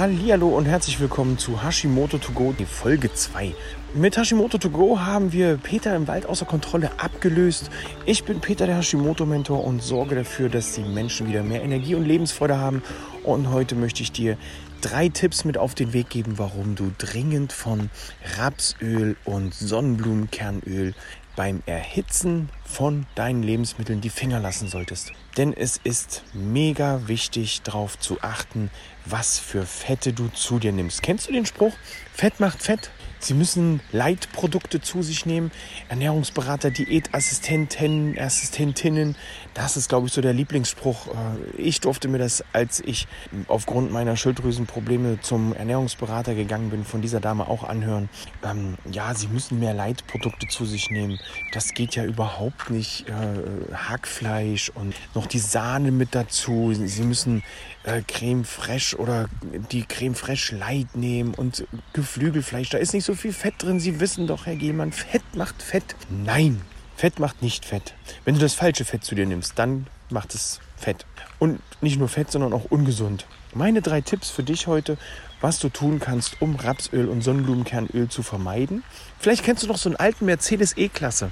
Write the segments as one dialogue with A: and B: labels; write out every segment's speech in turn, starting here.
A: Hallihallo und herzlich willkommen zu Hashimoto To Go, die Folge 2. Mit Hashimoto To Go haben wir Peter im Wald außer Kontrolle abgelöst. Ich bin Peter, der Hashimoto-Mentor und sorge dafür, dass die Menschen wieder mehr Energie und Lebensfreude haben. Und heute möchte ich dir drei Tipps mit auf den Weg geben, warum du dringend von Rapsöl und Sonnenblumenkernöl beim Erhitzen von deinen Lebensmitteln die Finger lassen solltest. Denn es ist mega wichtig darauf zu achten, was für Fette du zu dir nimmst. Kennst du den Spruch? Fett macht Fett. Sie müssen Leitprodukte zu sich nehmen. Ernährungsberater, Diätassistenten, Assistentinnen. Das ist, glaube ich, so der Lieblingsspruch. Äh, ich durfte mir das, als ich aufgrund meiner Schilddrüsenprobleme zum Ernährungsberater gegangen bin, von dieser Dame auch anhören. Ähm, ja, Sie müssen mehr Leitprodukte zu sich nehmen. Das geht ja überhaupt nicht. Äh, Hackfleisch und noch die Sahne mit dazu. Sie müssen äh, Creme Fraiche oder die Creme Fraiche Light nehmen und Geflügelfleisch. Da ist nicht so viel Fett drin. Sie wissen doch, Herr Gehmann, Fett macht Fett. Nein, Fett macht nicht Fett. Wenn du das falsche Fett zu dir nimmst, dann macht es Fett. Und nicht nur Fett, sondern auch ungesund. Meine drei Tipps für dich heute, was du tun kannst, um Rapsöl und Sonnenblumenkernöl zu vermeiden. Vielleicht kennst du noch so einen alten Mercedes E-Klasse.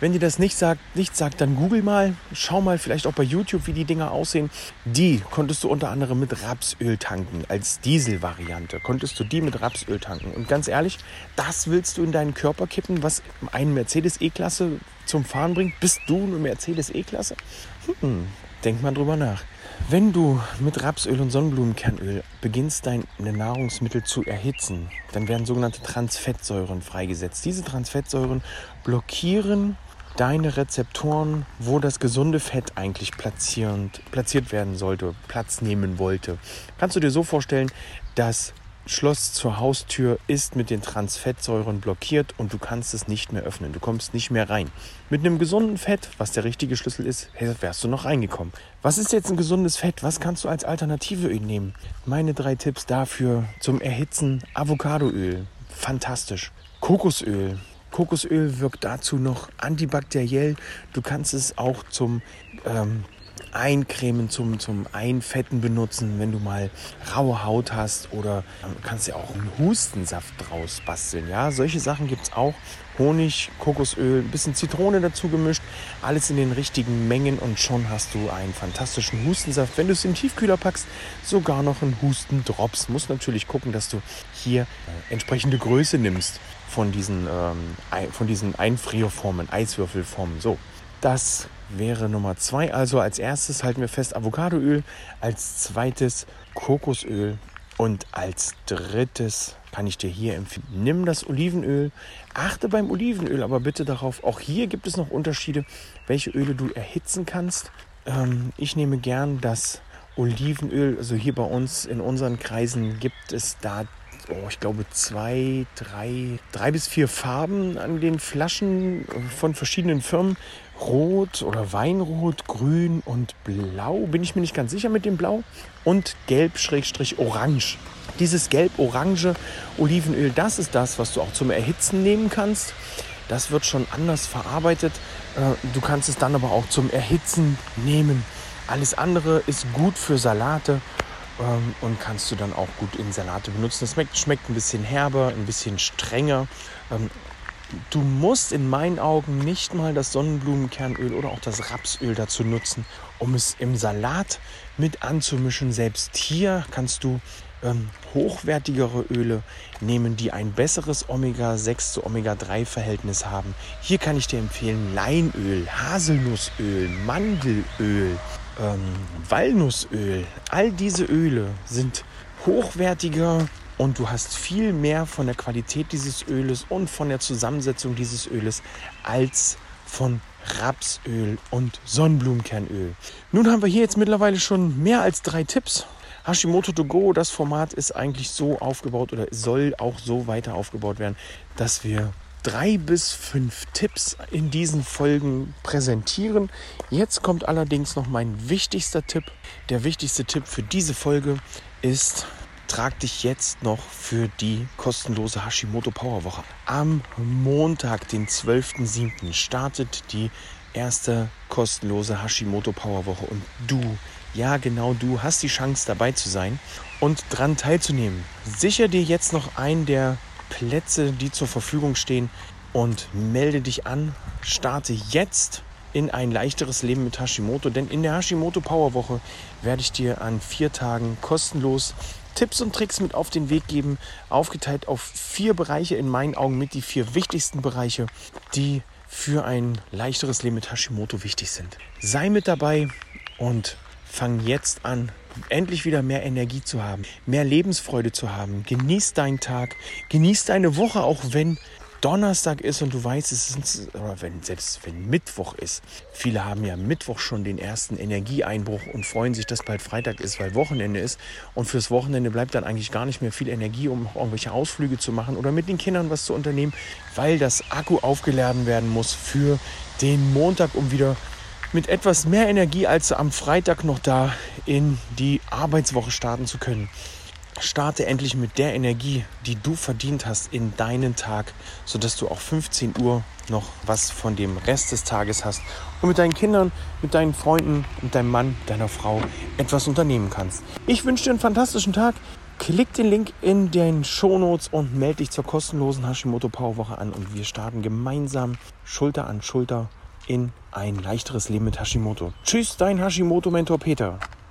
A: Wenn dir das nicht sagt, nicht sagt, dann google mal, schau mal vielleicht auch bei YouTube, wie die Dinger aussehen. Die konntest du unter anderem mit Rapsöl tanken. Als Dieselvariante konntest du die mit Rapsöl tanken. Und ganz ehrlich, das willst du in deinen Körper kippen, was einen Mercedes E-Klasse zum Fahren bringt? Bist du eine Mercedes E-Klasse? Hm, denk mal drüber nach. Wenn du mit Rapsöl und Sonnenblumenkernöl beginnst, deine Nahrungsmittel zu erhitzen, dann werden sogenannte Transfettsäuren freigesetzt. Diese Transfettsäuren blockieren deine Rezeptoren, wo das gesunde Fett eigentlich platziert werden sollte, Platz nehmen wollte. Kannst du dir so vorstellen, das Schloss zur Haustür ist mit den Transfettsäuren blockiert und du kannst es nicht mehr öffnen. Du kommst nicht mehr rein. Mit einem gesunden Fett, was der richtige Schlüssel ist, wärst du noch reingekommen. Was ist jetzt ein gesundes Fett? Was kannst du als Alternative nehmen? Meine drei Tipps dafür zum Erhitzen: Avocadoöl, fantastisch. Kokosöl, Kokosöl wirkt dazu noch antibakteriell. Du kannst es auch zum ähm, Eincremen, zum, zum Einfetten benutzen, wenn du mal raue Haut hast oder ähm, kannst ja auch einen Hustensaft draus basteln. Ja, solche Sachen gibt es auch. Honig, Kokosöl, ein bisschen Zitrone dazu gemischt, alles in den richtigen Mengen und schon hast du einen fantastischen Hustensaft. Wenn du es in den Tiefkühler packst, sogar noch einen Hustendrops. Muss natürlich gucken, dass du hier äh, entsprechende Größe nimmst von diesen, ähm, von diesen Einfrierformen, Eiswürfelformen. So, das wäre Nummer zwei. Also als erstes halten wir fest Avocadoöl, als zweites Kokosöl und als drittes kann ich dir hier empfehlen, nimm das Olivenöl. Achte beim Olivenöl aber bitte darauf, auch hier gibt es noch Unterschiede, welche Öle du erhitzen kannst. Ähm, ich nehme gern das Olivenöl, also hier bei uns in unseren Kreisen gibt es da oh, ich glaube, zwei, drei, drei bis vier Farben an den Flaschen von verschiedenen Firmen. Rot oder Weinrot, Grün und Blau. Bin ich mir nicht ganz sicher mit dem Blau. Und Gelb-Orange. Dieses gelb-orange Olivenöl, das ist das, was du auch zum Erhitzen nehmen kannst. Das wird schon anders verarbeitet. Äh, du kannst es dann aber auch zum Erhitzen nehmen. Alles andere ist gut für Salate ähm, und kannst du dann auch gut in Salate benutzen. Das schmeckt, schmeckt ein bisschen herber, ein bisschen strenger. Ähm, du musst in meinen Augen nicht mal das Sonnenblumenkernöl oder auch das Rapsöl dazu nutzen, um es im Salat mit anzumischen. Selbst hier kannst du ähm, hochwertigere Öle nehmen, die ein besseres Omega-6 zu Omega-3-Verhältnis haben. Hier kann ich dir empfehlen Leinöl, Haselnussöl, Mandelöl, ähm, Walnussöl. All diese Öle sind hochwertiger und du hast viel mehr von der Qualität dieses Öles und von der Zusammensetzung dieses Öles als von Rapsöl und Sonnenblumenkernöl. Nun haben wir hier jetzt mittlerweile schon mehr als drei Tipps. Hashimoto to go, das Format ist eigentlich so aufgebaut oder soll auch so weiter aufgebaut werden, dass wir drei bis fünf Tipps in diesen Folgen präsentieren. Jetzt kommt allerdings noch mein wichtigster Tipp. Der wichtigste Tipp für diese Folge ist, trag dich jetzt noch für die kostenlose Hashimoto Power Woche. Am Montag, den 12.07. startet die erste kostenlose Hashimoto Power Woche und du, ja genau du, hast die Chance dabei zu sein und dran teilzunehmen. Sicher dir jetzt noch einen der Plätze, die zur Verfügung stehen und melde dich an. Starte jetzt in ein leichteres Leben mit Hashimoto, denn in der Hashimoto Power Woche werde ich dir an vier Tagen kostenlos Tipps und Tricks mit auf den Weg geben, aufgeteilt auf vier Bereiche in meinen Augen mit die vier wichtigsten Bereiche, die für ein leichteres Leben mit Hashimoto wichtig sind. Sei mit dabei und fang jetzt an, endlich wieder mehr Energie zu haben, mehr Lebensfreude zu haben. Genieß deinen Tag, genieß deine Woche, auch wenn Donnerstag ist und du weißt, es ist, oder wenn, selbst wenn Mittwoch ist. Viele haben ja Mittwoch schon den ersten Energieeinbruch und freuen sich, dass bald Freitag ist, weil Wochenende ist. Und fürs Wochenende bleibt dann eigentlich gar nicht mehr viel Energie, um irgendwelche Ausflüge zu machen oder mit den Kindern was zu unternehmen, weil das Akku aufgeladen werden muss für den Montag, um wieder mit etwas mehr Energie als am Freitag noch da in die Arbeitswoche starten zu können. Starte endlich mit der Energie, die du verdient hast, in deinen Tag, sodass du auch 15 Uhr noch was von dem Rest des Tages hast und mit deinen Kindern, mit deinen Freunden, mit deinem Mann, deiner Frau etwas unternehmen kannst. Ich wünsche dir einen fantastischen Tag. Klick den Link in den Shownotes und melde dich zur kostenlosen Hashimoto Power Woche an und wir starten gemeinsam Schulter an Schulter in ein leichteres Leben mit Hashimoto. Tschüss, dein Hashimoto Mentor Peter.